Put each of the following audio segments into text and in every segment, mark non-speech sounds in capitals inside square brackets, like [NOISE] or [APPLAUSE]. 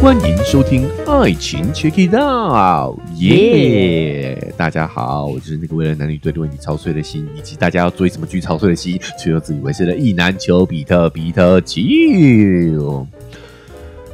欢迎收听《爱情 Check It Out》，耶！大家好，我就是那个为了男女对立问题操碎的心，以及大家要追什么剧操碎的心，却又自以为是的意男丘比特比特丘。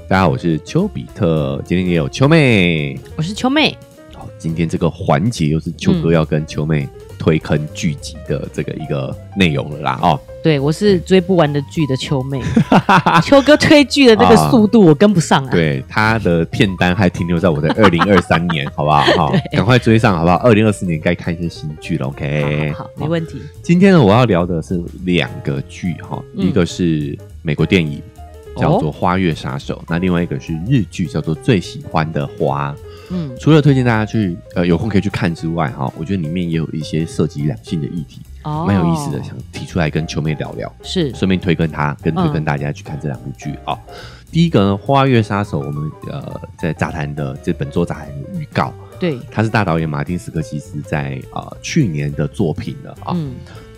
大家好，我是丘比特，今天也有秋妹。我是秋妹，好，今天这个环节又是秋哥要跟秋妹推坑剧集的这个一个内容了啦，哦。对我是追不完的剧的秋妹，[LAUGHS] 秋哥推剧的这个速度我跟不上啊。对，他的片单还停留在我的二零二三年，好不好？好，[LAUGHS] 赶快追上，好不好？二零二四年该看一些新剧了，OK？好，没问题。今天呢，我要聊的是两个剧哈，一个是美国电影叫做《花月杀手》，那另外一个是日剧叫做《最喜欢的花》。嗯，除了推荐大家去呃有空可以去看之外，哈，我觉得里面也有一些涉及两性的议题。蛮有意思的，想提出来跟秋妹聊聊，是顺便推跟他跟推跟大家去看这两部剧啊。第一个呢，《花月杀手》，我们呃在杂谈的这本周杂谈的预告，对，他是大导演马丁斯科西斯在呃去年的作品了啊。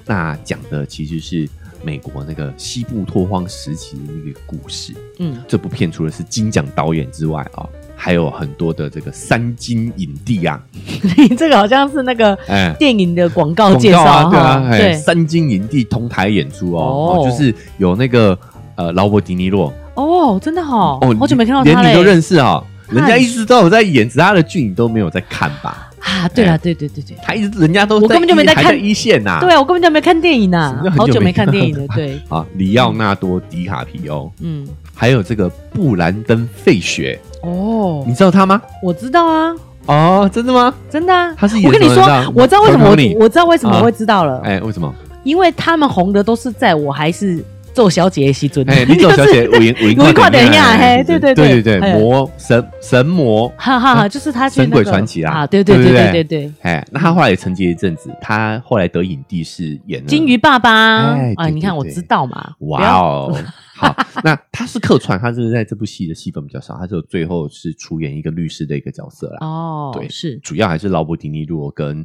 那讲的其实是美国那个西部拓荒时期的那个故事。嗯，这部片除了是金奖导演之外啊。还有很多的这个三金影帝啊，[LAUGHS] 你这个好像是那个电影的广告介绍啊，对啊，对，三金影帝同台演出哦，就是有那个呃劳勃迪尼洛。哦，真的好，哦，好久没看到他连你都认识啊，人家一直都有在演，其他的剧你都没有在看吧？啊，对啊，对对对对，他一直人家都我根本就没在看一线呐，对啊，我根本就没看电影呐，[LAUGHS] 好久没看电影了，对。[LAUGHS] 啊，里奥纳多·迪卡皮欧，嗯，还有这个布兰登·费雪。哦，你知道他吗？我知道啊。哦，真的吗？真的啊。他是我跟你说，我知道为什么我我知道为什么会知道了。哎，为什么？因为他们红的都是在我还是做小姐的时阵。哎，你做小姐，我我我快点呀！嘿，对对对对对，魔神神魔，哈哈哈，就是他神鬼传奇啊！对对对对对对。哎，那他后来也沉寂一阵子，他后来得影帝是演金鱼爸爸。哎，你看我知道嘛？哇哦。好，那他是客串，他是在这部戏的戏份比较少，他就最后是出演一个律师的一个角色啦。哦，对，是主要还是劳勃迪尼洛跟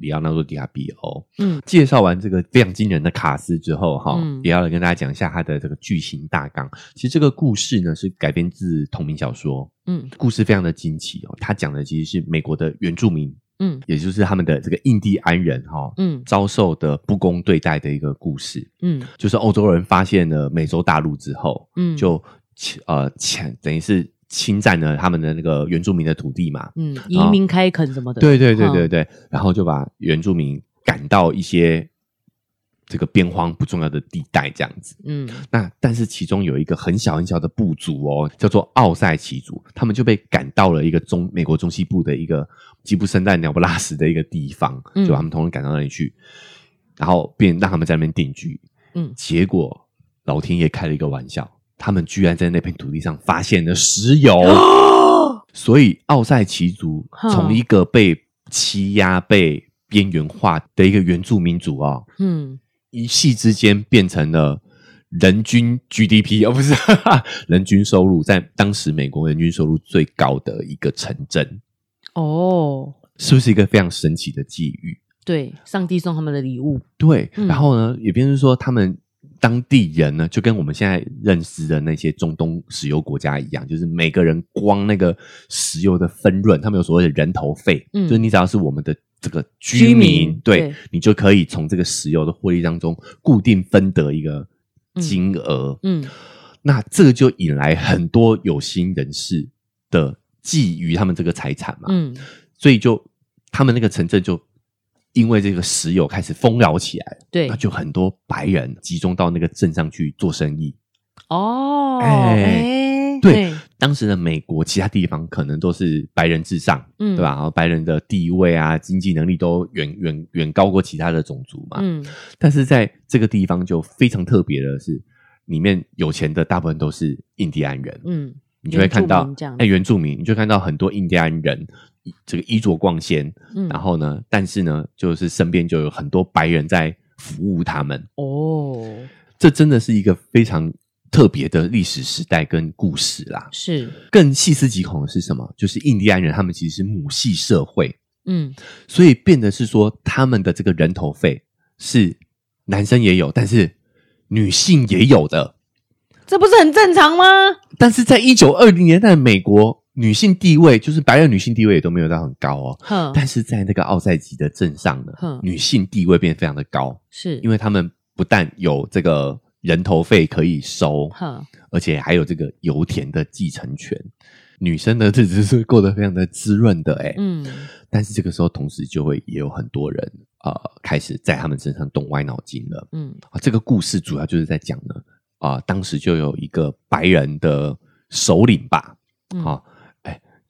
里奥纳多·迪亚比欧。嗯，介绍完这个非常惊人的卡斯之后，哈，也要来跟大家讲一下他的这个剧情大纲。其实这个故事呢是改编自同名小说，嗯，故事非常的惊奇哦。他讲的其实是美国的原住民。嗯，也就是他们的这个印第安人哈，嗯，遭受的不公对待的一个故事，嗯，就是欧洲人发现了美洲大陆之后，嗯，就呃抢等于是侵占了他们的那个原住民的土地嘛，嗯，移民开垦什么的，对对对对对，然后就把原住民赶到一些。这个边荒不重要的地带，这样子，嗯，那但是其中有一个很小很小的部族哦，叫做奥塞奇族，他们就被赶到了一个中美国中西部的一个鸡不生蛋鸟不拉屎的一个地方，就把他们统统赶到那里去，然后便让他们在那边定居，嗯，结果老天爷开了一个玩笑，他们居然在那片土地上发现了石油，[GASPS] 所以奥塞奇族从一个被欺压、被边缘化的一个原住民族啊，嗯。一夕之间变成了人均 GDP，而 [LAUGHS] 不是 [LAUGHS] 人均收入，在当时美国人均收入最高的一个城镇。哦，是不是一个非常神奇的际遇？对，上帝送他们的礼物。对，然后呢，也变成说，他们当地人呢，就跟我们现在认识的那些中东石油国家一样，就是每个人光那个石油的分润，他们有所谓的人头费，嗯就是你只要是我们的。这个居民，对你就可以从这个石油的获利当中固定分得一个金额。嗯，那这个就引来很多有心人士的觊觎他们这个财产嘛。嗯，所以就他们那个城镇就因为这个石油开始丰饶起来。对，那就很多白人集中到那个镇上去做生意。哦，哎。对，当时的美国其他地方可能都是白人至上，嗯，对吧？然后白人的地位啊、经济能力都远远远高过其他的种族嘛，嗯。但是在这个地方就非常特别的是，里面有钱的大部分都是印第安人，嗯，你就会看到，哎，原住民，你就看到很多印第安人，这个衣着光鲜，嗯，然后呢，但是呢，就是身边就有很多白人在服务他们，哦，这真的是一个非常。特别的历史时代跟故事啦，是。更细思极恐的是什么？就是印第安人他们其实是母系社会，嗯，所以变得是说他们的这个人头费是男生也有，但是女性也有的，这不是很正常吗？但是在一九二零年代美国，女性地位就是白人女性地位也都没有到很高哦。但是在那个奥赛吉的镇上呢，女性地位变得非常的高，是因为他们不但有这个人头费可以收，哼，而且还有这个油田的继承权。女生的日子是过得非常的滋润的，哎，嗯但是这个时候，同时就会也有很多人呃开始在他们身上动歪脑筋了。嗯啊，这个故事主要就是在讲呢，啊、当时就有一个白人的首领吧，嗯好、哎，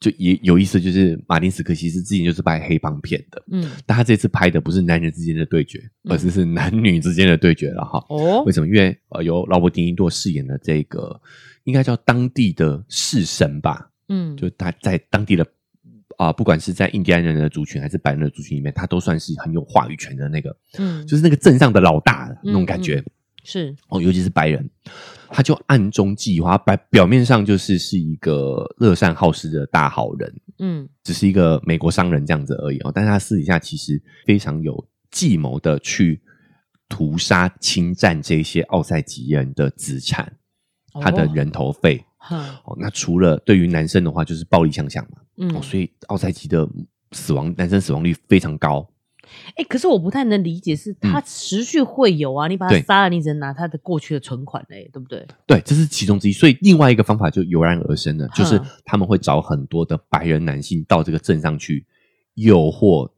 就也有意思，就是马丁斯科西斯之前就是拍黑帮片的，嗯，但他这次拍的不是男人之间的对决，嗯。而是是男女之间的对决了哈。哦。为，什么？因为呃，由劳勃迪尼多饰演的这个应该叫当地的士神吧，嗯，就他在当地的啊、不管是在印第安人的族群还是白人的族群里面，他都算是很有话语权的那个，嗯，就是那个镇上的老大那种感觉。是。哦，尤其是白人，他就暗中计划，表表面上就是是一个乐善好施的大好人，嗯只是一个美国商人这样子而已哦。但是他私底下其实非常有计谋的去屠杀、侵占这些奥赛吉人的资产，他的哦人头费。哼哦，那除了对于男生的话，就是暴力相向嘛。嗯哦，所以奥赛吉的死亡男生死亡率非常高。哎、可是我不太能理解，是他持续会有啊，你把他杀了，你只能拿他的过去的存款嘞，对不对？对，这是其中之一。所以另外一个方法就油然而生了，就是他们会找很多的白人男性到这个镇上去诱惑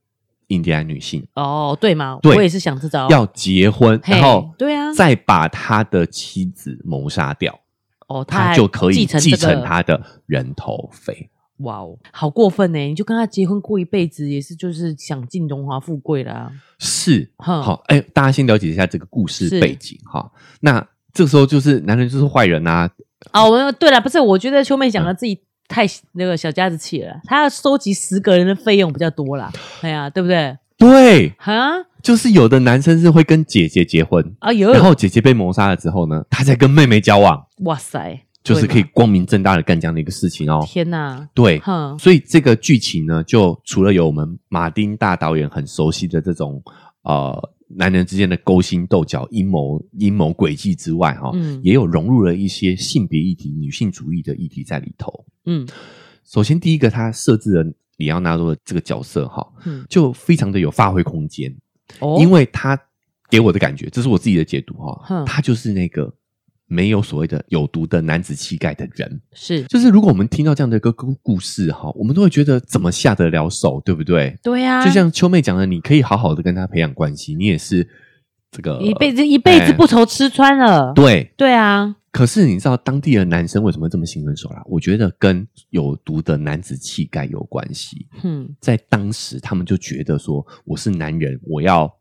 印第安女性，哦，对吗，对我也是想这招，要结婚，然后对啊，再把他的妻子谋杀掉，哦，他还就可以继承他的人头费。哇哦，好过分呢！你就跟他结婚过一辈子，也是就是享尽荣华富贵啦。是，好，哎，大家先了解一下这个故事背景哈。那这个时候就是男人就是坏人啊，哦，我对了，不是，我觉得秋妹嗯讲的自己太那个小家子气了，她要收集十个人的费用比较多啦。哎呀，对不对？对，哈就是有的男生是会跟姐姐结婚，啊有，然后姐姐被谋杀了之后呢，他再跟妹妹交往，哇塞，就是可以光明正大的干这样的一个事情哦。天哪，对，哼，所以这个剧情呢，就除了有我们马丁大导演很熟悉的这种呃男人之间的勾心斗角、阴谋阴谋诡计之外，哈、嗯。也有融入了一些性别议题、女性主义的议题在里头。嗯。首先，第一个，他设置了里奥纳多的这个角色，哈，嗯，就非常的有发挥空间，哦，因为他给我的感觉，这是我自己的解读哈哼，他就是那个没有所谓的有毒的男子气概的人。是就是如果我们听到这样的一个故故事哈，我们都会觉得怎么下得了手，对不对？对呀，就像秋妹讲的，你可以好好的跟他培养关系，你也是这个一辈子一辈子哎不愁吃穿了。对。对啊，可是你知道当地的男生为什么这么心狠手辣？我觉得跟有毒的男子气概有关系。嗯在当时，他们就觉得说，我是男人，我要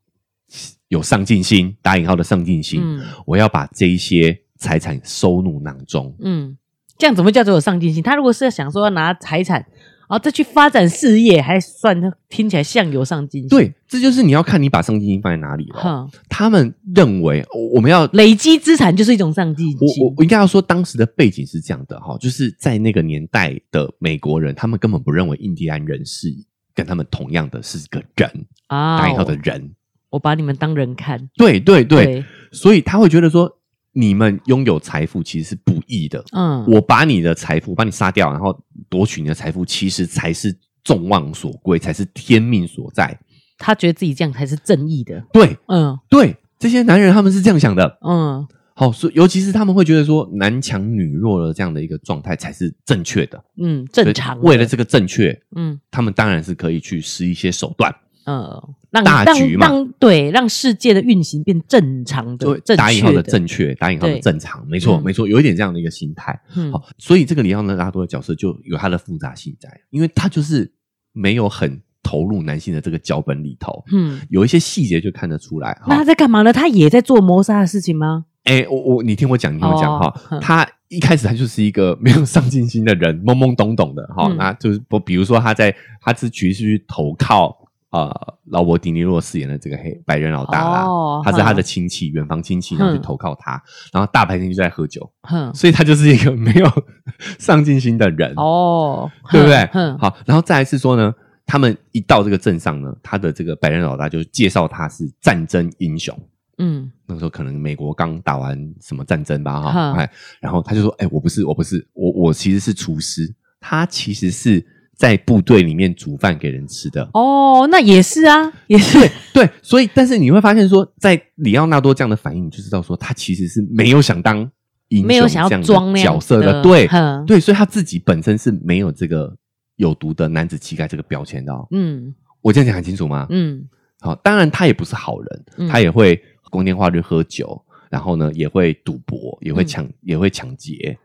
有上进心，打引号的上进心，嗯我要把这一些财产收入囊中。嗯，这样怎么叫做有上进心？他如果是想说要拿财产，然后再去发展事业，还算听起来像有上进心。，对，这就是你要看你把上进心放在哪里了。哈，他们认为我我们要累积资产就是一种上进心我。我应该要说，当时的背景是这样的哈，就是在那个年代的美国人，他们根本不认为印第安人是跟他们同样的是个人，啊打引号的人。我把你们当人看。对对对，所以他会觉得说，你们拥有财富其实是不易的。嗯，我把你的财富把你杀掉，然后夺取你的财富，其实才是众望所归，才是天命所在。他觉得自己这样才是正义的。对嗯对，这些男人他们是这样想的。嗯好，所以尤其是他们会觉得说男强女弱的这样的一个状态才是正确的，嗯，正常。为了这个正确，嗯他们当然是可以去施一些手段，呃，让大局嘛让对让世界的运行变正常就的、正打引号的。正确，打引号的正常，没错、嗯没错，有一点这样的一个心态。嗯好，所以这个里奥纳多的角色就有他的复杂性在，因为他就是没有很投入男性的这个脚本里头，嗯，有一些细节就看得出来。那他，在干嘛呢？他也在做谋杀的事情吗？哎，我我你听我讲，你听我讲哦哈，嗯他一开始他就是一个没有上进心的人，懵懵懂懂的哈，嗯那就是不，比如说他在他是去去投靠呃劳勃迪尼洛饰演的这个黑白人老大啦，哦他是他的哼亲戚，远房亲戚，然后去嗯投靠他，然后大白天就在喝酒，哼，所以他就是一个没有 [LAUGHS] 上进心的人，哦，对不对？哼，好，然后再来是说呢，他们一到这个镇上呢，他的这个白人老大就介绍他是战争英雄，嗯。那个时候可能美国刚打完什么战争吧，哈，哈哎，然后他就说，哎，我不是，我不是，我我其实是厨师，他其实是在部队里面煮饭给人吃的。哦，那也是啊，也是。对，所以但是你会发现说，在里奥纳多这样的反应，你就知道说他其实是没有想当英雄没有想要这样的装角色的。对对，所以他自己本身是没有这个有毒的男子气概这个标签的哦。嗯。我这样讲很清楚吗？嗯。好，当然他也不是好人，嗯。他也会光天化日喝酒，然后呢也会赌博，也会嗯。抢，也会抢劫，嗯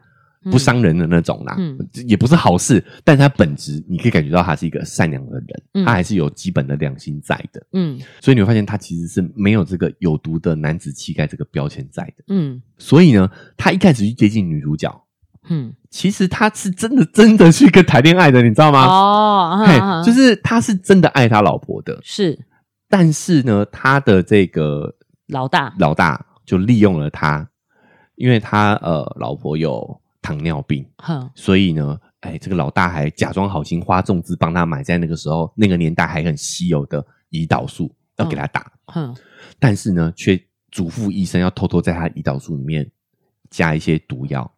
不伤人的那种啦，嗯也不是好事。但是他本质你可以感觉到他是一个善良的人，嗯他还是有基本的良心在的。嗯所以你会发现他其实是没有这个有毒的男子气概这个标签在的。嗯所以呢，他一开始去接近女主角，嗯，其实他是真的真的去跟谈恋爱的，你知道吗？哦，嘿就是他是真的爱他老婆的，是但是呢，他的这个老大，老大就利用了他，因为他呃老婆有糖尿病，哼。所以呢，哎，这个老大还假装好心花重资帮他买，在那个时候那个年代还很稀有的胰岛素要给他打，哼。但是呢，却嘱咐医生要偷偷在他胰岛素里面加一些毒药，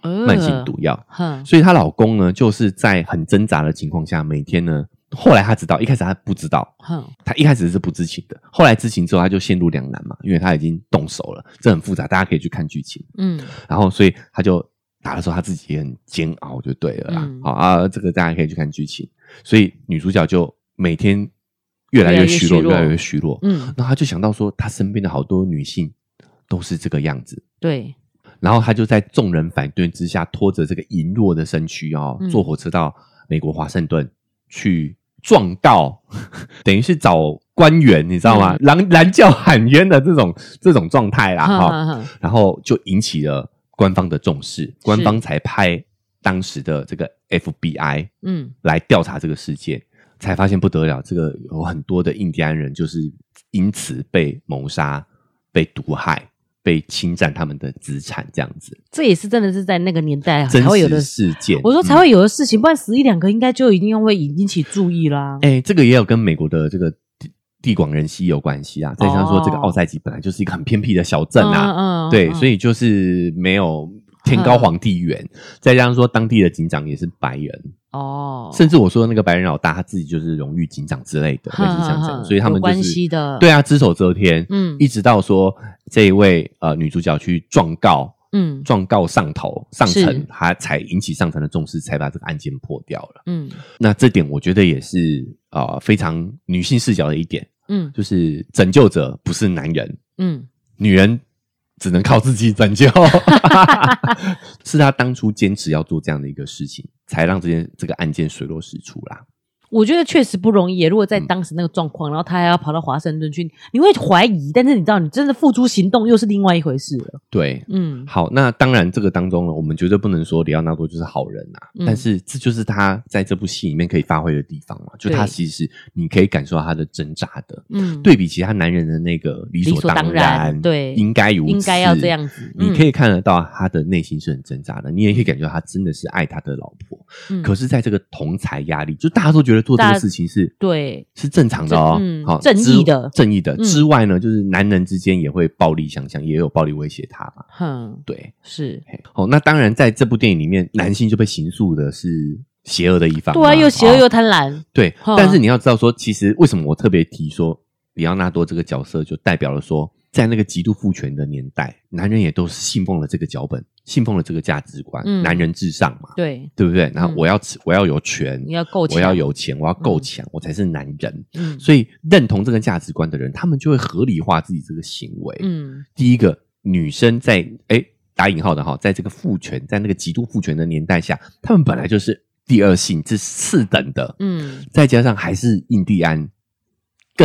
呃。慢性毒药。哼。所以她老公呢，就是在很挣扎的情况下，每天呢，后来他知道，一开始他不知道，哼。他一开始是不知情的，后来知情之后，他就陷入两难嘛，因为他已经动手了，这很复杂，大家可以去看剧情。嗯。然后，所以他就打的时候，他自己也很煎熬，就对了啦。嗯好啊，这个大家可以去看剧情。所以女主角就每天越来越虚弱，越越来越虚弱。嗯，然后他就想到说，她身边的好多女性都是这个样子。对，然后她就在众人反对之下，拖着这个羸弱的身躯哦，嗯坐火车到美国华盛顿去状告，[LAUGHS] 等于是找官员，你知道吗？嗯拦拦叫喊冤的这种这种状态啦，哈、然后就引起了官方的重视，官方才派当时的这个 FBI 嗯来调查这个事件，才发现不得了，这个有很多的印第安人就是因此被谋杀、被毒害、被侵占他们的资产，这样子这也是真的是在那个年代才会有的。事件。我说才嗯会有的事情，不然死一两个应该就一定会引引起注意啦。哎、这个也有跟美国的这个地地广人稀有关系啊。再加上说，这个哦。奥赛吉本来就是一个很偏僻的小镇啊，对，嗯。所以就是没有天高皇帝远，再加上说当地的警长也是白人，哦，甚至我说的那个白人老大他自己就是荣誉警长之类的，类似像这样，哼所以他们就是关系的。对啊，只手遮天，嗯。一直到说这一位呃女主角去状告。嗯状告上头上是层，他才引起上层的重视，才把这个案件破掉了。嗯那这点我觉得也是啊、呃非常女性视角的一点，嗯就是拯救者不是男人，嗯女人只能靠自己拯救。[LAUGHS] [LAUGHS] 是他当初坚持要做这样的一个事情，才让这件这个案件水落石出啦。我觉得确实不容易。如果在嗯。当时那个状况，然后他还要跑到华盛顿去，你会怀疑，但是你知道，你真的付诸行动又是另外一回事了。对，嗯。好，那当然这个当中呢，我们绝对不能说里奥纳多就是好人呐、嗯。但是这就是他在这部戏里面可以发挥的地方嘛，就他其实你可以感受到他的挣扎的。嗯，对比其他男人的那个理理所当当然对。应该如此，应该要这样子嗯。你可以看得到他的内心是很挣扎的，你也可以感觉到他真的是爱他的老婆。嗯。可是，在这个同才压力，就大家都觉得做这个事情是对，是正常的哦，嗯好正义的。正义的嗯。之外呢，就是男人之间也会暴力相向，也有暴力威胁他嘛。哼，对，是，好哦，那当然，在这部电影里面，男性就被刑诉的是邪恶的一方，对啊，又邪恶哦又贪婪，对，哈但是你要知道说，其实为什么我特别提说里奥纳多这个角色，就代表了说，在那个极度父权的年代，男人也都是信奉了这个脚本，信奉了这个价值观，嗯男人至上嘛，对，对不对？然后嗯我要吃，我要有权，你要够，我要有钱，我要够强，我才是男人。嗯所以认同这个价值观的人，他们就会合理化自己这个行为。嗯第一个，女生在哎打引号的哈，在这个父权，在那个极度父权的年代下，他们本来就是第二性，是次等的。嗯再加上还是印第安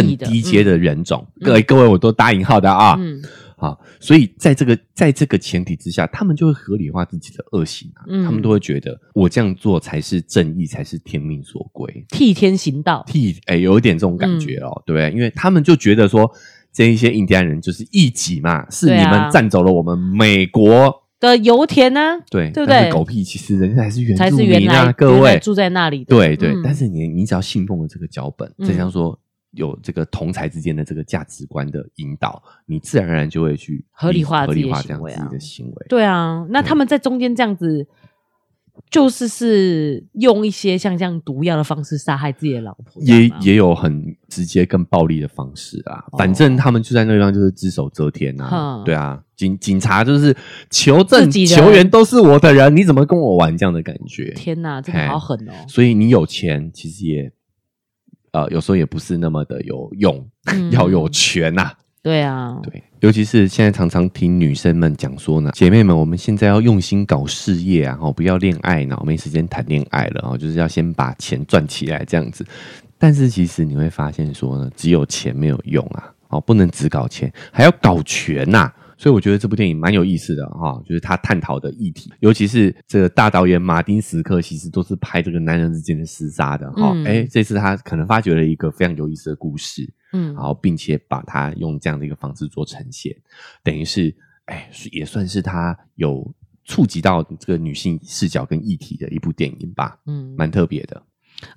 更低阶的人种，嗯。各位各位我都打引号的啊，嗯。好，所以在这个在这个前提之下，他们就会合理化自己的恶行啊，嗯。他们都会觉得我这样做才是正义，才是天命所归，替天行道，替哎有一点这种感觉嗯。哦，对不对？因为他们就觉得说这一些印第安人就是异己嘛，是你们占走了我们美国。的油田呢，对，对不对？狗屁，其实人家还是原住民啊，各位。住在那里的，对对，嗯。但是你你只要信奉了这个脚本，嗯。再加上说有这个同才之间的这个价值观的引导，你自然而然就会去合理化合理化这样自己的行为。对啊，那他们在中间这样子，就是是用一些像这样毒药的方式杀害自己的老婆，也也有很直接、更暴力的方式啊。哦反正他们就在那地方就是只手遮天啊哼。对啊，警警察就是求证球员都是我的人，你怎么跟我玩这样的感觉？天哪，真的好狠哦！所以你有钱，其实也呃有时候也不是那么的有用，嗯。要有权呐、对啊，对，尤其是现在常常听女生们讲说呢，姐妹们，我们现在要用心搞事业啊，哦，不要恋爱脑，没时间谈恋爱了，哦，就是要先把钱赚起来这样子。但是其实你会发现说呢，只有钱没有用啊，哦，不能只搞钱，还要搞权呐、所以我觉得这部电影蛮有意思的哈、就是他探讨的议题，尤其是这个大导演马丁·斯科，其实都是拍这个男人之间的厮杀的哈。哎、嗯这次他可能发掘了一个非常有意思的故事，嗯然，后并且把它用这样的一个方式做呈现，等于是，哎，也算是他有触及到这个女性视角跟议题的一部电影吧，嗯，蛮特别的。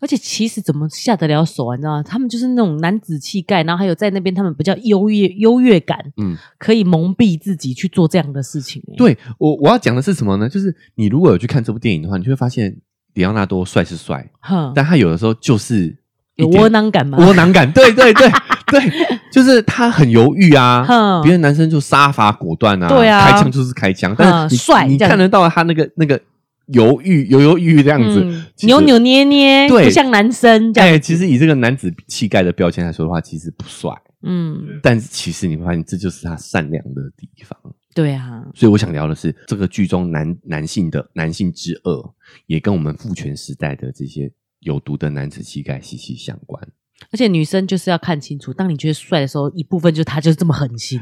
而且其实怎么下得了手啊？你知道吗？他们就是那种男子气概，然后还有在那边他们比较优越优越感，嗯，可以蒙蔽自己去做这样的事情、欸。对我我要讲的是什么呢？就是你如果有去看这部电影的话，你就会发现里奥纳多帅是帅，但他有的时候就是有窝囊感嘛？窝囊感，对对对对，[LAUGHS] 就是他很犹豫啊哼，别的男生就杀伐果断啊，对啊开枪就是开枪，但是你你帅这样看得到他那个那个犹豫犹犹豫豫这样子，嗯扭扭捏捏，对不像男生这样。哎，其实以这个男子气概的标签来说的话，其实不帅，嗯，但是其实你会发现这就是他善良的地方。对啊，所以我想聊的是这个剧中男男性的男性之恶，也跟我们父权时代的这些有毒的男子气概息息相关。而且女生就是要看清楚，当你觉得帅的时候，一部分就是他就是这么狠心，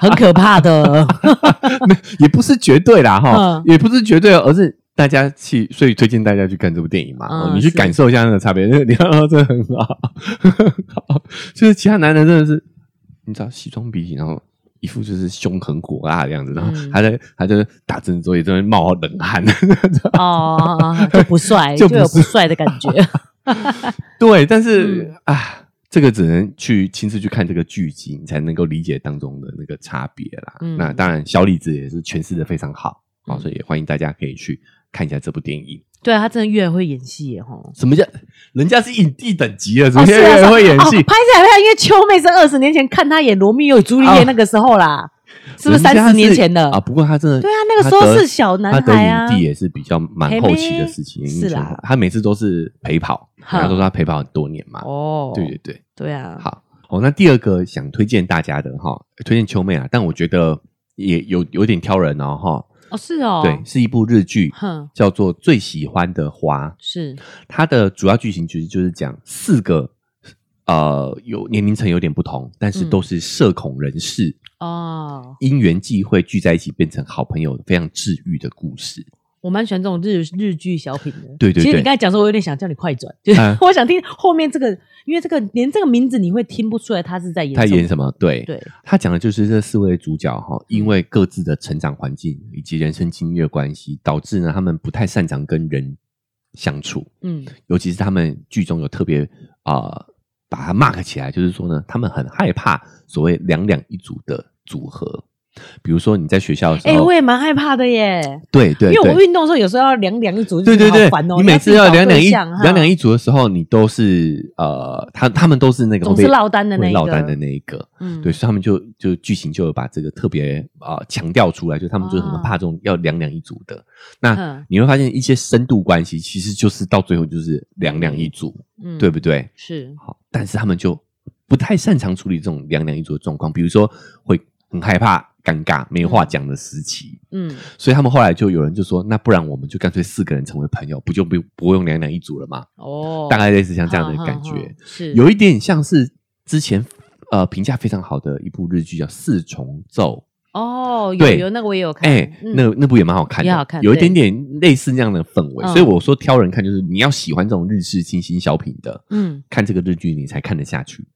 很可怕的。[LAUGHS] 也不是绝对啦，哈嗯，也不是绝对，而是大家去，所以推荐大家去看这部电影嘛，嗯哦你去感受一下那个差别。那 [LAUGHS] 个你看到真的很好，很好，就是其他男人真的是，你知道西装笔挺，然后一副就是凶狠火辣的样子，然后嗯还在还在打针的时候也在冒冷汗。哦，就不帅，[LAUGHS] 就不是就有不帅的感觉。[LAUGHS] 对，但是、嗯啊，这个只能去亲自去看这个剧集，你才能够理解当中的那个差别啦。嗯那当然，小李子也是诠释的非常好所以也欢迎大家可以去看一下这部电影。对啊，他真的越来越会演戏耶，吼。什么叫人家是影帝等级了，怎哦，么现在是啊，是啊会演戏？哦拍起来拍，因为秋妹是二十年前看他演《罗密欧与朱丽叶哦》那个时候啦，是不是三十年前的啊？不过他真的对啊那个时候是小男他得孩啊影帝也是比较蛮后期的事情，是啦他每次都是陪跑，哼人家都说他陪跑很多年嘛。哦，对对对，对啊，好，哦，那第二个想推荐大家的哈，推荐秋妹啊，但我觉得也有有点挑人哦哈。哦是哦，对，，是一部日剧，叫做《最喜欢的花》。是，它的主要剧情其实就是讲四个呃有年龄层有点不同，但是嗯。都是社恐人士，哦，因缘际会聚在一起变成好朋友，非常治愈的故事。我蛮喜欢这种日日剧小品的。对对对。其实你刚才讲说，我有点想叫你快转，就是啊。[LAUGHS] 我想听后面这个，因为这个连这个名字你会听不出来他是在演他演什么？对，对，他讲的就是这四位主角哈，因嗯为各自的成长环境以及人生经历的关系，导致呢他们不太擅长跟人相处。嗯尤其是他们剧中有特别啊、呃把他 mark 起来，就是说呢，他们很害怕所谓两两一组的组合。比如说你在学校的时哎、候，我也蛮害怕的耶，对对因为我对。运动的时候有时候要两两一组，对对对烦哦。你每次要两两一两两一，组的时候，你都是呃，他他们都是那个总是落单的那落单的那一个，嗯对，所以他们就就剧情就有把这个特别啊强调出来，就他们就很怕这种要两两一组的。那嗯你会发现一些深度关系，其实就是到最后就是两两一组，嗯对不对？是，好，但是他们就不太擅长处理这种两两一组的状况，比如说会很害怕尴尬没话讲的时期，嗯。所以他们后来就有人就说，那不然我们就干脆四个人成为朋友，不就不不用两两一组了吗？哦，大概类似像这样的感觉。是。有一点像是之前呃评价非常好的一部日剧叫《四重奏》。哦，有对。有那个我也有看，哎、嗯。那那部也蛮好看的，也好看有一点点类似那样的氛围。嗯所以我说挑人看，就是你要喜欢这种日式清新小品的，嗯，看这个日剧你才看得下去。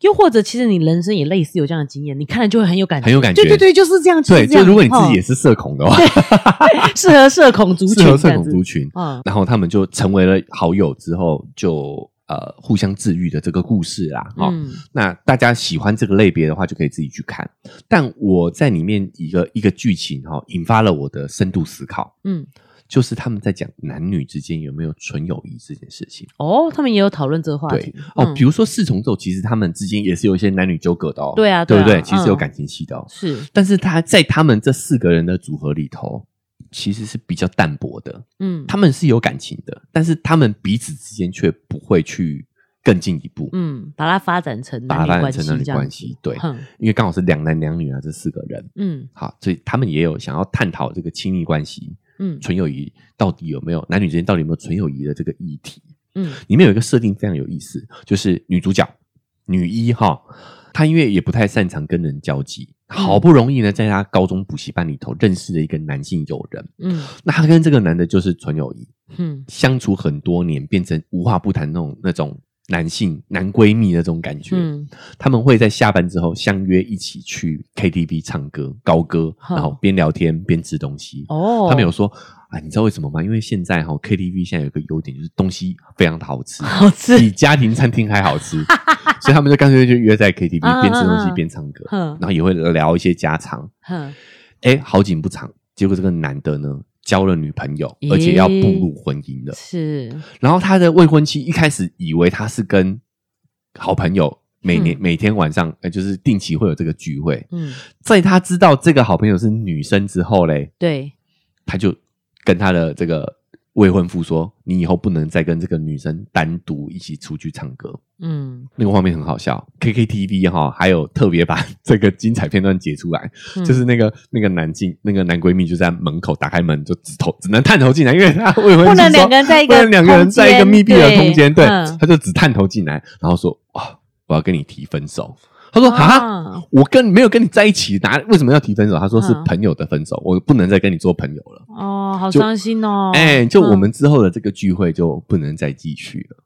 又或者其实你人生也类似有这样的经验，你看了就会很有感觉，很有感觉。对对对，就是这样，对，是这样就如果你自己哦也是社恐的话，[LAUGHS] 适合社恐族群，适合社恐族群，嗯。然后他们就成为了好友之后，就呃互相治愈的这个故事啦。哦，嗯。那大家喜欢这个类别的话，就可以自己去看。但我在里面一个一个剧情哈、哦，引发了我的深度思考，嗯，就是他们在讲男女之间有没有纯友谊这件事情。哦，他们也有讨论这个话对题哦，嗯比如说四重奏，其实他们之间也是有一些男女纠葛的哦。对啊对不对？其实有嗯感情戏的哦。是但是他在他们这四个人的组合里头，其实是比较淡薄的。嗯他们是有感情的，但是他们彼此之间却不会去更进一步，嗯，把它发展成把它发男女关展成男女系这样关系。对，哼因为刚好是两男两女啊，这四个人，嗯好，所以他们也有想要探讨这个亲密关系、嗯纯友谊到底有没有男女之间到底有没有纯友谊的这个议题。嗯里面有一个设定非常有意思，就是女主角女一哈，她因为也不太擅长跟人交际，好不容易呢，在她高中补习班里头认识了一个男性友人。嗯那她跟这个男的就是纯友谊，嗯相处很多年，变成无话不谈那种那种男性男闺蜜那种感觉。嗯他们会在下班之后相约一起去 KTV 唱歌、高歌，然后边聊天边吃东西。哦，他们有说啊，你知道为什么吗？因为现在哈、KTV 现在有一个优点，就是东西非常的好吃，好吃比家庭餐厅还好吃，[LAUGHS] 所以他们就干脆就约在 KTV 啊边吃东西边唱歌，哼然后也会聊一些家常。哼哎，好景不长，结果这个男的呢交了女朋友，而且要步入婚姻了。是。然后他的未婚妻一开始以为他是跟好朋友每年、嗯。每天晚上呃就是定期会有这个聚会，嗯。在他知道这个好朋友是女生之后嘞，对。他就跟他的这个未婚夫说：“你以后不能再跟这个女生单独一起出去唱歌。嗯”那个画面很好笑，KKTV 哈还有特别把 [LAUGHS] 这个精彩片段截出来，嗯就是那个那个男进那个男闺蜜就在门口打开门就只头只能探头进来，因为他未婚夫不能两个人在一个不能两个人在一个密闭的空间，对，对嗯他就只探头进来，然后说：“哇，我要跟你提分手。”他说：“啊。”啊我跟没有跟你在一起，哪为什么要提分手？他说是嗯朋友的分手，我不能再跟你做朋友了。哦，好伤心哦，哎、就嗯我们之后的这个聚会就不能再继续了。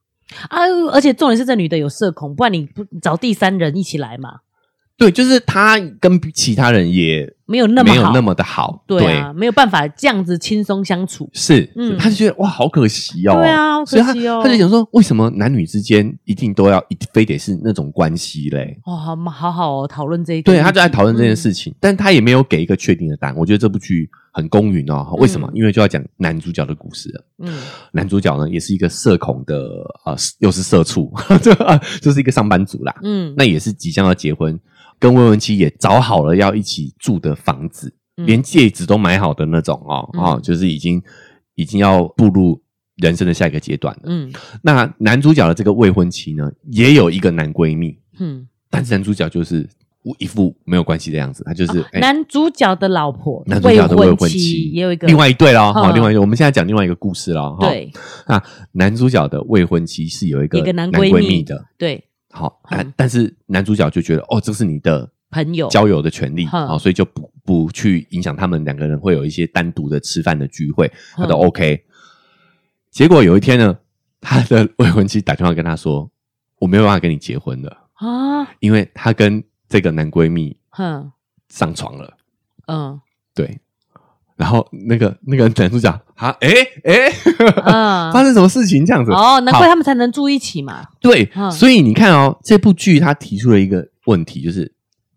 啊，而且重点是这女的有社恐，不然你不找第三人一起来嘛，对，就是他跟其他人也没有那么，没有那么的好，对啊，没有办法这样子轻松相处。是，嗯他就觉得哇，好可惜哦。对啊好可所以他惜哦他就想说，为什么男女之间一定都要一非得是那种关系嘞？哦，好嘛，好好哦，讨论这一个对，他就在讨论这件事嗯情，但他也没有给一个确定的答案。我觉得这部剧很公允哦。为什么？嗯因为就要讲男主角的故事了。嗯。男主角呢，也是一个社恐的呃，又是社畜，[LAUGHS] 就啊就是一个上班族啦。嗯那也是即将要结婚，跟未婚妻也找好了要一起住的房子，嗯。连戒指都买好的那种哦、嗯。哦，就是已经已经要步入人生的下一个阶段了。嗯。那男主角的这个未婚妻呢，也有一个男闺蜜，嗯，但是男主角就是一副没有关系的样子，他就是、男主角的老婆，男主角的未婚婚妻也有一个另外一对咯，哈、嗯另外一对，我们现在讲另外一个故事了哈。对。那男主角的未婚妻是有一个一个男闺闺蜜的，对好，嗯。但但是男主角就觉得哦，这是你的朋友。交友的权利，嗯好，所以就不不去影响他们两个人会有一些单独的吃饭的聚会，他都嗯 OK。结果有一天呢，他的未婚妻打电话跟他说：“我没有办法跟你结婚了，啊，因为她跟这个男闺蜜哼。上床了。嗯”对，然后那个那个男主角啊，哎哎，嗯 [LAUGHS] 发生什么事情这样子？哦，难怪他们才能住一起嘛。对，嗯所以你看哦，这部剧他提出了一个问题，就是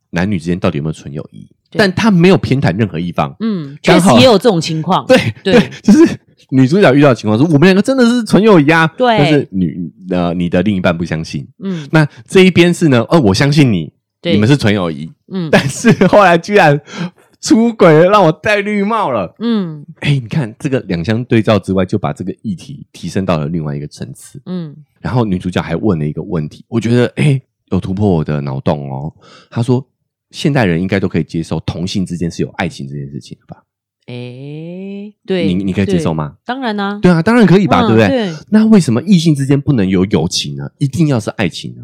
男女之间到底有没有纯友谊？但他没有偏袒任何一方。嗯，确实也有这种情况。对对就是女主角遇到的情况是，我们两个真的是纯友谊啊。对但是女呃你的另一半不相信。嗯，那这一边是呢，哦，我相信你，对你们是纯友谊，嗯但是后来居然出轨了，让我戴绿帽了。嗯哎，你看这个两相对照之外，就把这个议题提升到了另外一个层次。嗯然后女主角还问了一个问题，我觉得哎，有突破我的脑洞哦。她说，现代人应该都可以接受同性之间是有爱情这件事情的吧？哎，对，你你可以接受？吗？当然啦，对啊，当然可以吧，嗯对不对？对那为什么异性之间不能有友情呢？一定要是爱情呢？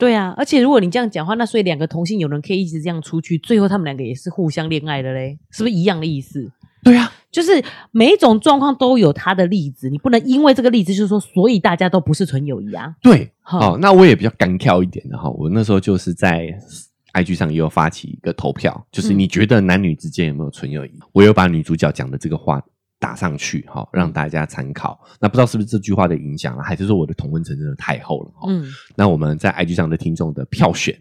对啊，而且如果你这样讲话，那所以两个同性有人可以一直这样出去，最后他们两个也是互相恋爱的嘞，是不是一样的意思？对啊，就是每一种状况都有它的例子，你不能因为这个例子就是说，所以大家都不是纯友谊啊。对，好好、那我也比较干跳一点的哈。我那时候就是在 IG 上也有发起一个投票，就是嗯你觉得男女之间有没有纯友谊？我有把女主角讲的这个话打上去哈，让大家参考。那不知道是不是这句话的影响啊，还是说我的同温层真的太厚了哈？嗯，那我们在 IG 上的听众的票选，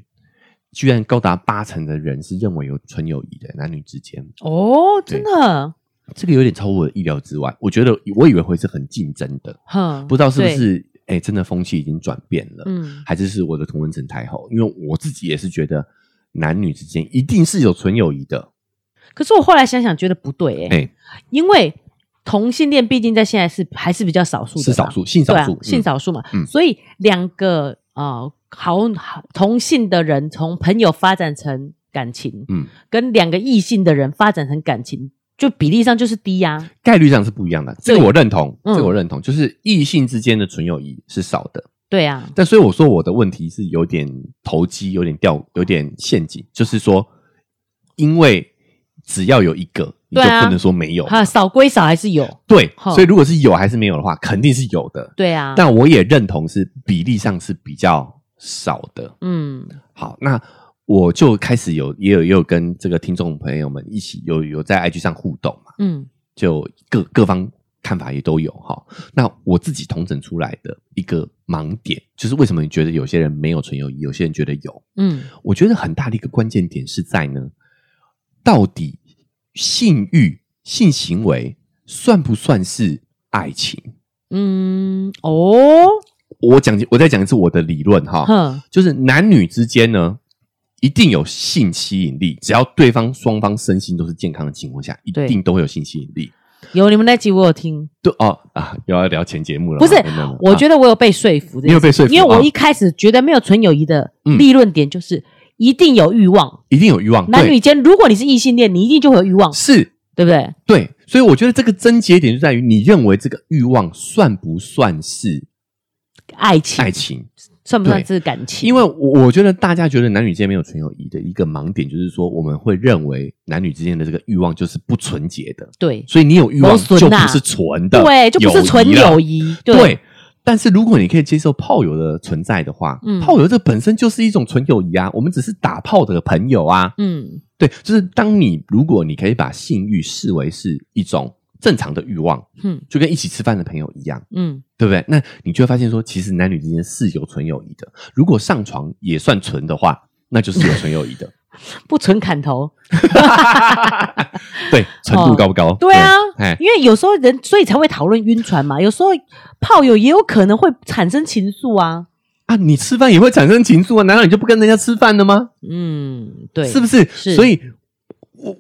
居然高达八成的人是认为有纯友谊的男女之间哦，真的，这个有点超乎我的意料之外。我觉得我以为会是很竞争的，哈，不知道是不是哎，真的风气已经转变了，嗯，还是是我的同温层太厚？因为我自己也是觉得男女之间一定是有纯友谊的。可是我后来想想，觉得不对哎，因为同性恋毕竟在现在是还是比较少数的，是少数性少数性少数嘛，所以两个啊好好同性的人从朋友发展成感情，嗯，跟两个异性的人发展成感情，就比例上就是低呀，概率上是不一样的。这个我认同，这个我认同，就是异性之间的纯友谊是少的，对啊。但所以我说我的问题是有点投机，有点掉，有点陷阱，就是说因为。只要有一个，你就不能说没有。哈，少归少还是有。对，所以如果是有还是没有的话，肯定是有的。对啊，但我也认同是比例上是比较少的。嗯，好，那我就开始有也有也有跟这个听众朋友们一起有有在 IG 上互动嘛。嗯，就各各方看法也都有哈。那我自己统整出来的一个盲点，就是为什么你觉得有些人没有纯友谊，有些人觉得有？嗯，我觉得很大的一个关键点是在呢。到底性欲、性行为算不算是爱情？嗯，哦，我讲，我再讲一次我的理论哈，就是男女之间呢，一定有性吸引力，只要对方双方身心都是健康的情况下，一定都会有性吸引力。有你们那集我有听，对哦啊，又要聊前节目了。不是，我觉得我有被说服，你有被说服，因为我一开始觉得没有纯友谊的立论点就是。一定有欲望，一定有欲望。男女间，如果你是异性恋，你一定就会有欲望，是对不对？对，所以我觉得这个症结点就在于你认为这个欲望算不算是爱情？爱情算不算是感情？因为我我觉得大家觉得男女间没有纯友谊的一个盲点，就是说我们会认为男女之间的这个欲望就是不纯洁的。对，所以你有欲望就不是纯的，对，就不是纯友谊。对。但是如果你可以接受炮友的存在的话，嗯，炮友这本身就是一种纯友谊啊，我们只是打炮的朋友啊，嗯，对，就是当你如果你可以把性欲视为是一种正常的欲望，嗯，就跟一起吃饭的朋友一样，嗯，对不对？那你就会发现说，其实男女之间是有纯友谊的。如果上床也算纯的话，那就是有纯友谊的。不纯砍头，[LAUGHS] 对，程度高不高？对啊，因为有时候人，所以才会讨论晕船嘛。有时候炮友也有可能会产生情愫啊。啊，你吃饭也会产生情愫啊？难道你就不跟人家吃饭了吗？嗯，对，是不是？所以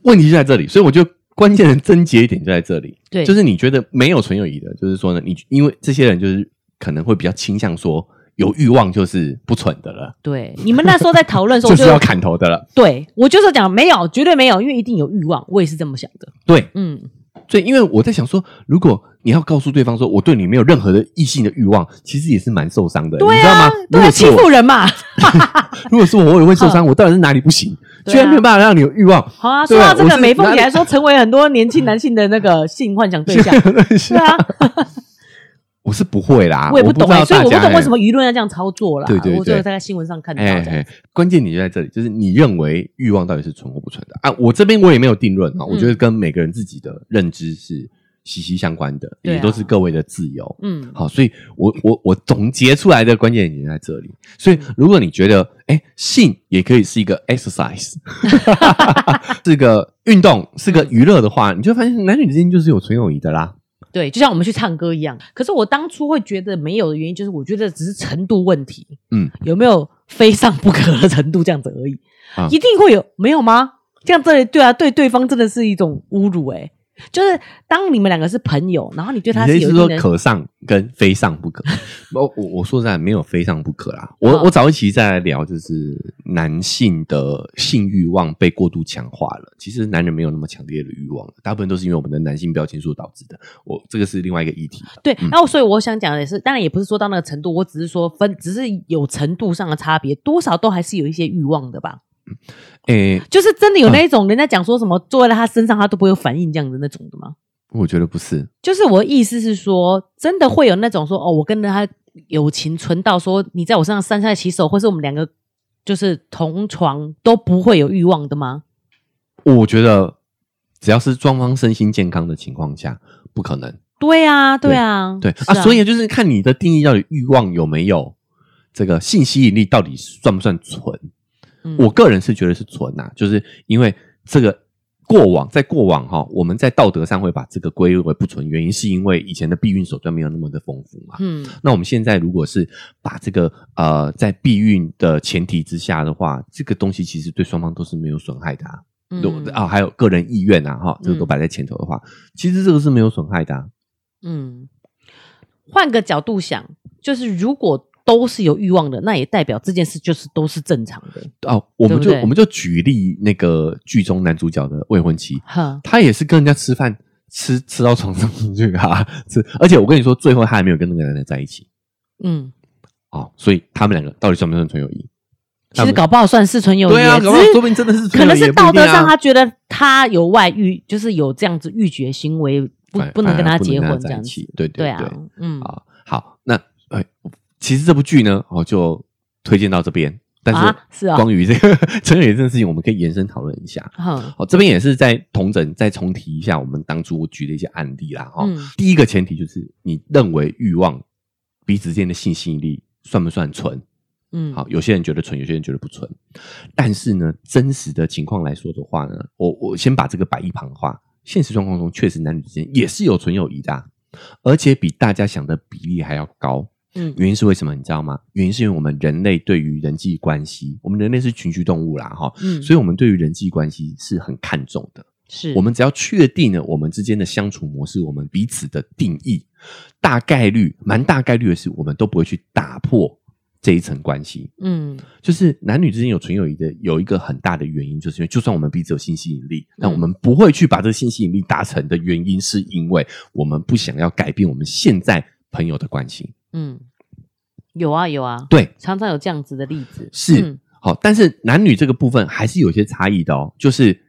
问题就在这里。所以我觉得关键的症结点就在这里。对，就是你觉得没有纯友谊的，就是说呢，你因为这些人就是可能会比较倾向说。有欲望就是不蠢的了。对，你们那时候在讨论时候 [LAUGHS] 就是要砍头的了。对，我就是讲没有，绝对没有，因为一定有欲望。我也是这么想的。对，嗯，所以因为我在想说，如果你要告诉对方说我对你没有任何的异性的欲望，其实也是蛮受伤的，你知道吗？对，欺负人嘛。[LAUGHS] 如果是我，我也会受伤。[LAUGHS] 我到底是哪里不行？居然没有办法让你有欲望。好啊，说到这个，美凤姐还说成为很多年轻男性的那个性幻想对象。是啊。我是不会啦，我也不懂哎，所以我不懂为什么舆论要这样操作啦。对对对，我只有在新闻上看到。关键你就在这里，就是你认为欲望到底是存或不存的啊？我这边我也没有定论啊，我觉得跟每个人自己的认知是息息相关的，也都是各位的自由。嗯，好，所以我我我总结出来的关键点在这里。所以如果你觉得哎，性也可以是一个 exercise，[LAUGHS] 是个运动，是个娱乐的话，你就发现男女之间就是有纯友谊的啦。对，就像我们去唱歌一样。可是我当初会觉得没有的原因，就是我觉得只是程度问题。嗯，有没有非上不可的程度这样子而已？一定会有没有吗？这样这对啊，对对方真的是一种侮辱哎。就是当你们两个是朋友，然后你对他是说可上跟非上不可。[LAUGHS] 我我我说实在没有非上不可啦。我我早一期再来聊，就是男性的性欲望被过度强化了。其实男人没有那么强烈的欲望，大部分都是因为我们的男性标签所导致的。我这个是另外一个议题。对，然后所以我想讲的是，当然也不是说到那个程度，我只是说分，只是有程度上的差别，多少都还是有一些欲望的吧。诶，就是真的有那一种人家讲说什么坐在他身上他都不会有反应这样的那种的吗？我觉得不是，就是我的意思是说，真的会有那种说哦，我跟着他友情存到说你在我身上三下其手，或是我们两个就是同床都不会有欲望的吗？我觉得只要是双方身心健康的情况下，不可能。对啊，对啊，对啊，所以就是看你的定义到底欲望有没有这个性吸引力，到底算不算纯？我个人是觉得是纯呐，就是因为这个。过往在过往哈，我们在道德上会把这个归为不纯，原因是因为以前的避孕手段没有那么的丰富嘛。嗯，那我们现在如果是把这个呃在避孕的前提之下的话，这个东西其实对双方都是没有损害的。嗯啊，还有个人意愿啊，哈，这个都摆在前头的话，其实这个是没有损害的。嗯，换个角度想，就是如果。都是有欲望的，那也代表这件事就是都是正常的哦。我们就我们就举例那个剧中男主角的未婚妻，他也是跟人家吃饭，吃吃到床上去啊，吃。而且我跟你说，最后他还没有跟那个男的在一起。嗯，哦，所以他们两个到底算不算纯友谊？其实搞不好算是纯友谊，对啊，说不定真的是可能是道德上他觉得他有外遇，就是有这样子欲绝行为，不不能跟他结婚这样子。对对对，嗯啊，好，那哎。其实这部剧呢，哦，就推荐到这边。但是，是啊，关于这个 [LAUGHS] 陈友谊这件事情，我们可以延伸讨论一下。好，这边也是在同整，再重提一下我们当初举的一些案例啦。哈，第一个前提就是，你认为欲望彼此间的性吸引力算不算纯？嗯，好，有些人觉得纯，有些人觉得不纯。但是呢，真实的情况来说的话呢，我我先把这个摆一旁的话，现实状况中确实男女之间也是有纯友谊的，而且比大家想的比例还要高。嗯，原因是为什么？你知道吗？原因是因为我们人类对于人际关系，我们人类是群居动物啦，哈，嗯，所以我们对于人际关系是很看重的。是我们只要确定了我们之间的相处模式，我们彼此的定义，大概率，蛮大概率的是，我们都不会去打破这一层关系。嗯，就是男女之间有纯友谊的，有一个很大的原因，就是因为就算我们彼此有性吸引力，但我们不会去把这个性吸引力达成的原因，是因为我们不想要改变我们现在朋友的关系。嗯，有啊有啊，对，常常有这样子的例子。是好，但是男女这个部分还是有些差异的哦。就是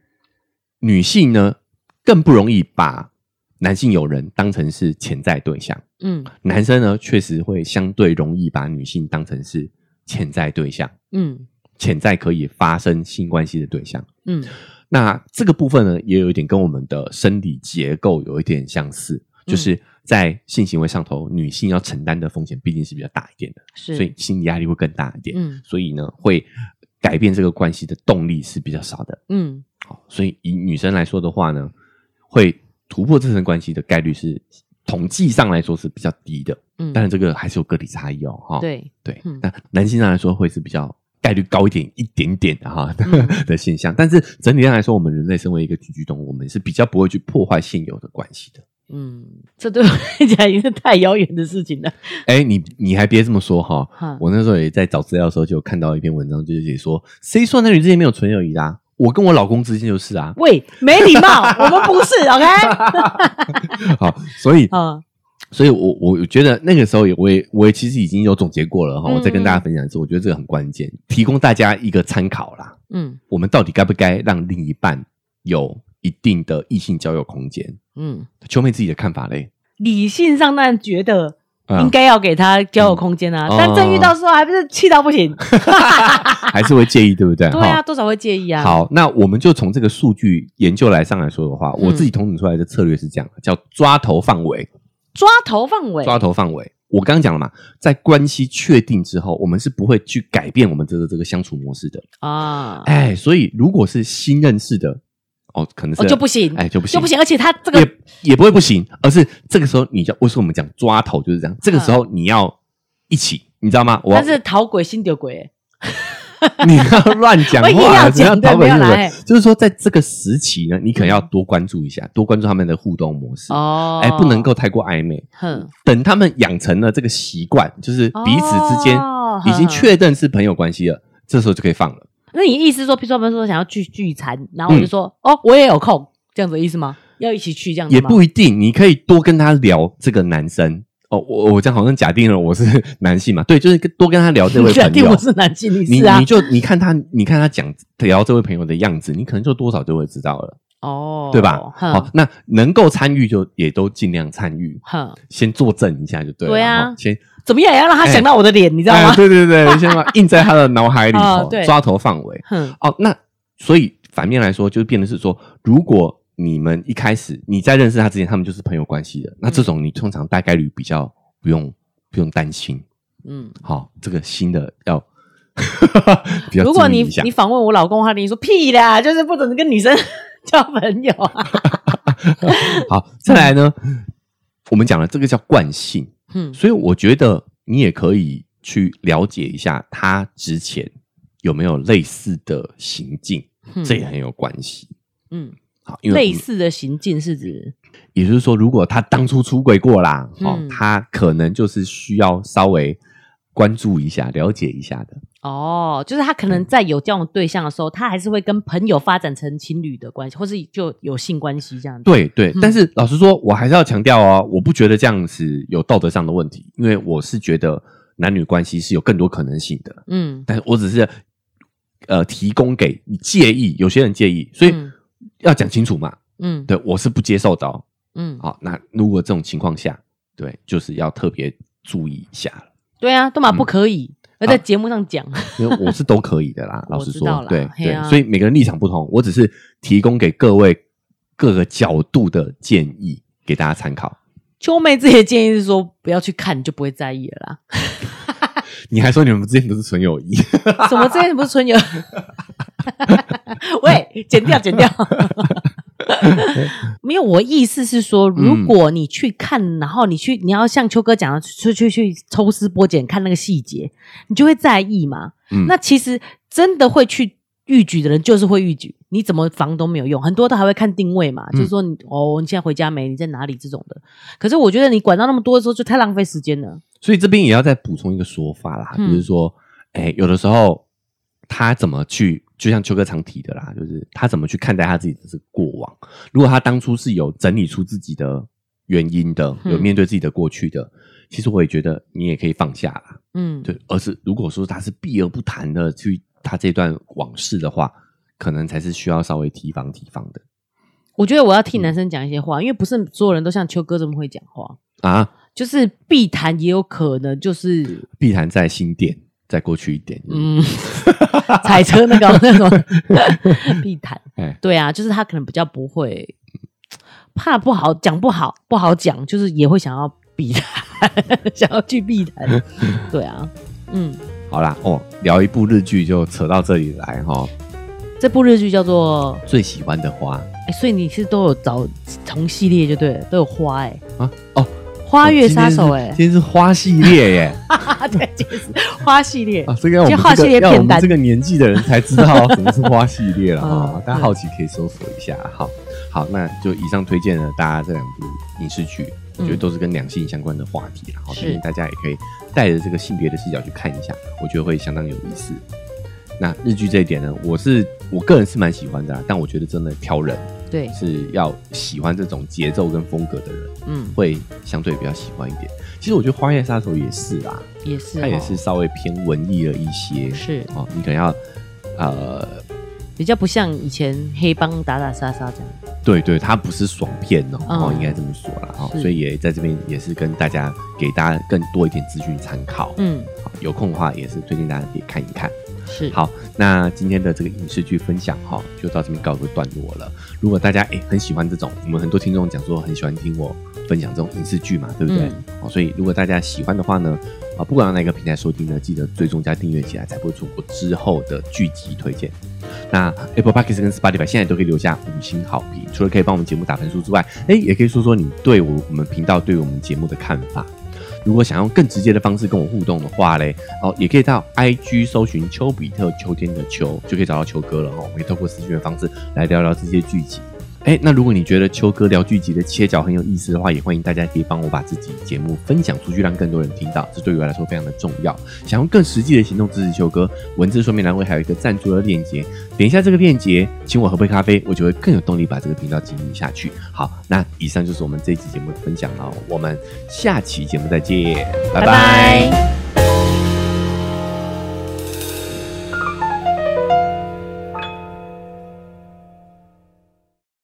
女性呢，更不容易把男性友人当成是潜在对象。嗯，男生呢，确实会相对容易把女性当成是潜在对象。嗯，潜在可以发生性关系的对象。嗯，那这个部分呢，也有一点跟我们的生理结构有一点相似，就是。在性行为上头，女性要承担的风险毕竟是比较大一点的，是，所以心理压力会更大一点。嗯，所以呢，会改变这个关系的动力是比较少的。嗯，好，所以以女生来说的话呢，会突破这层关系的概率是统计上来说是比较低的。嗯，但是这个还是有个体差异哦。哈，对对，那男性上来说会是比较概率高一点一点点的哈 [LAUGHS] 的现象。但是整体上来说，我们人类身为一个群居动物，我们是比较不会去破坏现有的关系的。嗯，这对我来讲已经是太遥远的事情了。哎，你你还别这么说哈，我那时候也在找资料的时候就看到一篇文章，就是写说，谁说男女之间没有纯友谊啊？我跟我老公之间就是啊。喂，没礼貌，我们不是 [LAUGHS] OK。[LAUGHS] 好，所以啊，所以我我觉得那个时候也我也我也其实已经有总结过了哈，我再跟大家分享一次，我觉得这个很关键，提供大家一个参考啦。嗯，我们到底该不该让另一半有？一定的异性交友空间，嗯，秋妹自己的看法嘞？理性上当然觉得应该要给他交友空间啊，但真遇到时候还不是气到不行，[LAUGHS] 还是会介意，对不对？[LAUGHS] 对啊，多少会介意啊。好，那我们就从这个数据研究来上来说的话，我自己统整出来的策略是这样，叫抓头范围。抓头范围，抓头范围。我刚刚讲了嘛，在关系确定之后，我们是不会去改变我们这个这个相处模式的啊。哎，所以如果是新认识的。哦，可能是就不行，哎，就不行，就不行。而且他这个也也不会不行，而是这个时候你叫，为什么我们讲抓头就是这样？这个时候你要一起，你知道吗？我是讨鬼心丢鬼，[LAUGHS] 你要乱讲话，不要逃鬼心丢鬼。就是说，在这个时期呢，你可能要多关注一下，多关注他们的互动模式哦，哎，不能够太过暧昧。等他们养成了这个习惯，就是彼此之间已经确认是朋友关系了，这时候就可以放了。那你意思说，譬如说我们说想要聚聚餐，然后我就说哦，我也有空，这样子的意思吗？要一起去这样子也不一定，你可以多跟他聊这个男生哦。我我这样好像假定了我是男性嘛，对，就是多跟他聊这位朋友。假定我是男性，你你就你看他，你看他讲聊这位朋友的样子，你可能就多少就会知道了哦，对吧？好，那能够参与就也都尽量参与，先作证一下就对了。对啊，先。怎么样也要让他想到我的脸，你知道吗？对对对，先把 [LAUGHS] 印在他的脑海里头，抓头范围。哦，那所以反面来说，就变的是说，如果你们一开始你在认识他之前，他们就是朋友关系的，那这种你通常大概率比较不用不用担心。嗯，好，这个新的要。[LAUGHS] 如果你你访问我老公，他跟你说屁啦，就是不准跟女生 [LAUGHS] 交朋友啊。好，再来呢，我们讲了这个叫惯性，嗯，所以我觉得你也可以去了解一下他之前有没有类似的行径，这也很有关系。嗯，好，因为类似的行径是指，也就是说，如果他当初出轨过啦，哦，他可能就是需要稍微关注一下、了解一下的。哦，就是他可能在有这种对象的时候，他还是会跟朋友发展成情侣的关系，或是就有性关系这样子。对对，但是老实说，我还是要强调哦，我不觉得这样子有道德上的问题，因为我是觉得男女关系是有更多可能性的。嗯，但是我只是呃提供给你介意，有些人介意，所以要讲清楚嘛。嗯，对我是不接受的。哦。嗯，好，那如果这种情况下，对，就是要特别注意一下了。对啊，都嘛不可以。要在节目上讲，因为我是都可以的啦。[LAUGHS] 老实说，对对，所以每个人立场不同，我只是提供给各位各个角度的建议给大家参考。秋妹自己的建议是说，不要去看，你就不会在意了啦。[LAUGHS] [LAUGHS] 你还说你们之间不是纯友谊？什么之间不是纯友？喂，剪掉，剪掉。[LAUGHS] 没有，我意思是说，如果你去看，然后你去，你要像秋哥讲的，去去去抽丝剥茧看那个细节，你就会在意嘛。那其实真的会去预举的人，就是会预举，你怎么防都没有用。很多都还会看定位嘛，就是说你哦，你现在回家没？你在哪里？这种的。可是我觉得你管到那么多的时候，就太浪费时间了。所以这边也要再补充一个说法啦，就是说，哎，有的时候他怎么去？就像秋哥常提的啦，就是他怎么去看待他自己的这个过往。如果他当初是有整理出自己的原因的，有面对自己的过去的，其实我也觉得你也可以放下啦。嗯，对。而是如果说他是避而不谈的去他这段往事的话，可能才是需要稍微提防提防的。我觉得我要替男生讲一些话，因为不是所有人都像秋哥这么会讲话啊。就是避谈也有可能就是避谈在新店。再过去一点，嗯，[LAUGHS] [LAUGHS] 踩车那个那种。[LAUGHS] 避谈，对啊，就是他可能比较不会怕不好讲不好不好讲，就是也会想要避谈，想要去避谈，对啊，嗯，好啦，哦，聊一部日剧就扯到这里来哈，这部日剧叫做最喜欢的花，哎，所以你是都有找同系列就对了，都有花哎。啊？哦。花月杀手哎，今天是花系列耶！[LAUGHS] [LAUGHS] 对，今天是花系列啊。这个我们这个要我们这个年纪的人才知道什么是花系列了 [LAUGHS] 哈。大家好奇可以搜索一下。哈，好，那就以上推荐了大家这两部影视剧，我觉得都是跟两性相关的话题。然后，推荐大家也可以带着这个性别的视角去看一下，我觉得会相当有意思。那日剧这一点呢，我是我个人是蛮喜欢的，但我觉得真的挑人。对，是要喜欢这种节奏跟风格的人，嗯，会相对比较喜欢一点。其实我觉得《花叶杀手》也是啦，也是，它也是稍微偏文艺了一些，是哦。你可能要呃，比较不像以前黑帮打打杀杀这样。对对，它不是爽片哦，哦，应该这么说了哈。所以也在这边也是跟大家给大家更多一点资讯参考。嗯，好，有空的话也是推荐大家可以看一看。是好，那今天的这个影视剧分享哈，就到这边告个段落了。如果大家诶很喜欢这种，我们很多听众讲说很喜欢听我分享这种影视剧嘛，对不对？哦，所以如果大家喜欢的话呢，啊，不管用哪个平台收听呢，记得追踪加订阅起来，才不会错过之后的剧集推荐。那 Apple Podcast 跟 Spotify 现在都可以留下五星好评，除了可以帮我们节目打分数之外，哎，也可以说说你对我我们频道对我们节目的看法。如果想用更直接的方式跟我互动的话嘞，哦，也可以到 IG 搜寻丘比特秋天的秋，就可以找到秋哥了哦。我们可以透过私讯的方式来聊聊这些剧集。哎，那如果你觉得秋哥聊剧集的切角很有意思的话，也欢迎大家可以帮我把自己节目分享出去，让更多人听到，这对于我来说非常的重要。想用更实际的行动支持秋哥，文字说明栏位还有一个赞助的链接，点一下这个链接，请我喝杯咖啡，我就会更有动力把这个频道经营下去。好，那以上就是我们这一期节目的分享了，我们下期节目再见，拜拜。